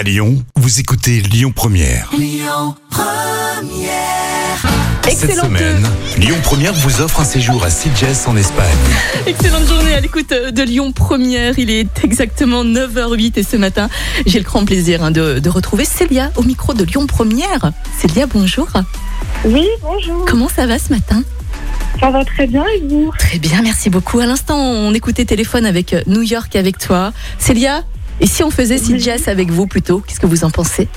À Lyon, vous écoutez Lyon Première. Cette Excellente, semaine, Lyon Première vous offre un séjour à Sitges en Espagne. excellente journée à l'écoute de Lyon Première. Il est exactement 9h08 et ce matin, j'ai le grand plaisir hein, de, de retrouver Célia au micro de Lyon Première. Célia, bonjour. Oui, bonjour. Comment ça va ce matin? Ça va très bien et vous? Très bien, merci beaucoup. À l'instant, on écoutait téléphone avec euh, New York avec toi. Célia, et si on faisait. Sitges avec vous plutôt Qu'est-ce que vous en pensez?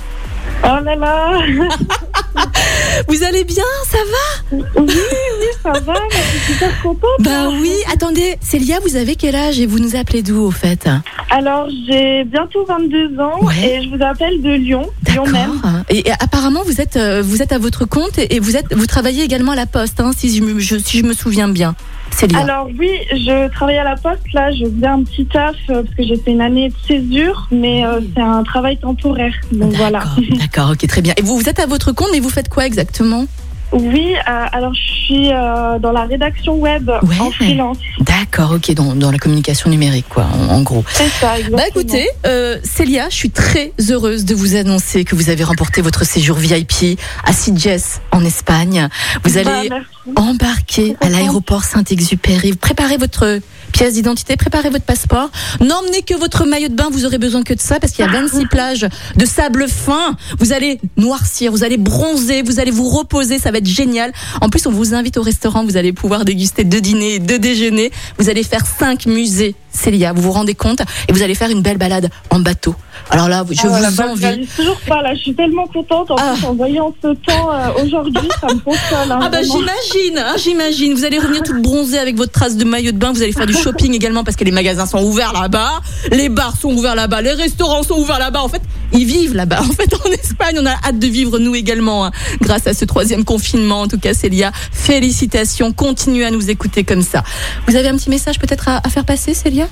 Oh là là Vous allez bien Ça va? Oui, oui, ça va, je suis super contente. Bah oui, attendez, Célia, vous avez quel âge et vous nous appelez d'où au fait? Alors, j'ai bientôt 22 ans Ouais. et je vous appelle de Lyon, Lyon même. Et, et apparemment, vous êtes, euh, vous êtes à votre compte et, et vous, êtes, vous travaillez également à la poste, hein, si, je me, je- si je me souviens bien. Célia. Alors oui, je travaille à la poste, là, je faisais un petit taf euh, parce que j'ai fait une année de césure, mais euh, c'est un travail temporaire, donc voilà. D'accord, D'accord, ok, très bien. Et vous, vous êtes à votre compte, mais vous faites quoi exactement? Oui, euh, alors je suis euh, dans la rédaction web Ouais. en freelance, D'accord, ok, dans, dans la communication numérique, quoi, en, en gros. c'est ça, exactement. Bah écoutez, euh, Célia, je suis très heureuse de vous annoncer que vous avez remporté votre séjour VIP à Sitges en Espagne. Vous Bah, allez embarquer à l'aéroport Saint-Exupéry. Vous préparez votre pièce d'identité, préparez votre passeport. N'emmenez que votre maillot de bain, vous aurez besoin que de ça parce qu'il y a 26 plages de sable fin. Vous allez noircir, vous allez bronzer, vous allez vous reposer, ça va être génial. En plus, on vous invite au restaurant, vous allez pouvoir déguster deux dîners et deux déjeuners. Vous allez faire cinq musées, Célia, vous vous rendez compte Et vous allez faire une belle balade en bateau. Alors là, je Ah, voilà, vous bah, envie. toujours pas là, je suis tellement contente en Ah. plus en voyant ce temps euh, aujourd'hui, ça me console. hein, Ah bah j'imagine, hein, j'imagine. Vous allez revenir toute bronzée avec votre trace de maillot de bain. Vous allez faire du shopping également parce que les magasins sont ouverts là-bas, les bars sont ouverts là-bas, les restaurants sont ouverts là-bas. En fait, ils vivent là-bas. En fait, en Espagne, on a hâte de vivre nous également hein, grâce à ce troisième confinement. En tout cas, Célia, félicitations. Continuez à nous écouter comme ça. Vous avez un petit message peut-être à, à faire passer, Célia?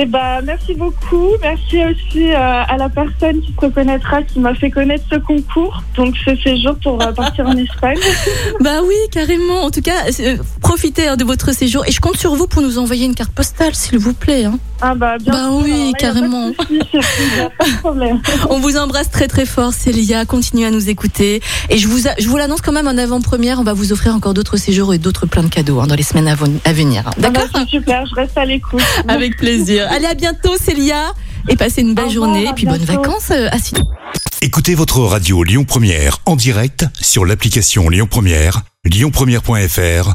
Eh ben, merci beaucoup. Merci aussi euh, à la personne qui se reconnaîtra, qui m'a fait connaître ce concours. Donc, ce séjour pour euh, partir en Espagne. Bah oui, carrément. En tout cas, euh, profitez hein, de votre séjour et je compte sur vous pour nous envoyer une carte postale, s'il vous plaît. hein. Ah bah, bien Bah sûr. oui, là, a carrément. Pas de, souci, c'est- y a pas de problème. On vous embrasse très très fort, Célia. Continuez à nous écouter. Et je vous, a- je vous l'annonce quand même en avant-première. On va vous offrir encore d'autres séjours et d'autres plein de cadeaux hein, dans les semaines à, ven- à venir. hein. Ah bah, D'accord c'est super, je reste à l'écoute. Avec plaisir. Allez, à bientôt, Célia. Et passez une belle Au journée. Et puis bonnes vacances euh, à Sydney. Écoutez votre radio Lyon Première en direct sur l'application Lyon Première, lyonpremière.fr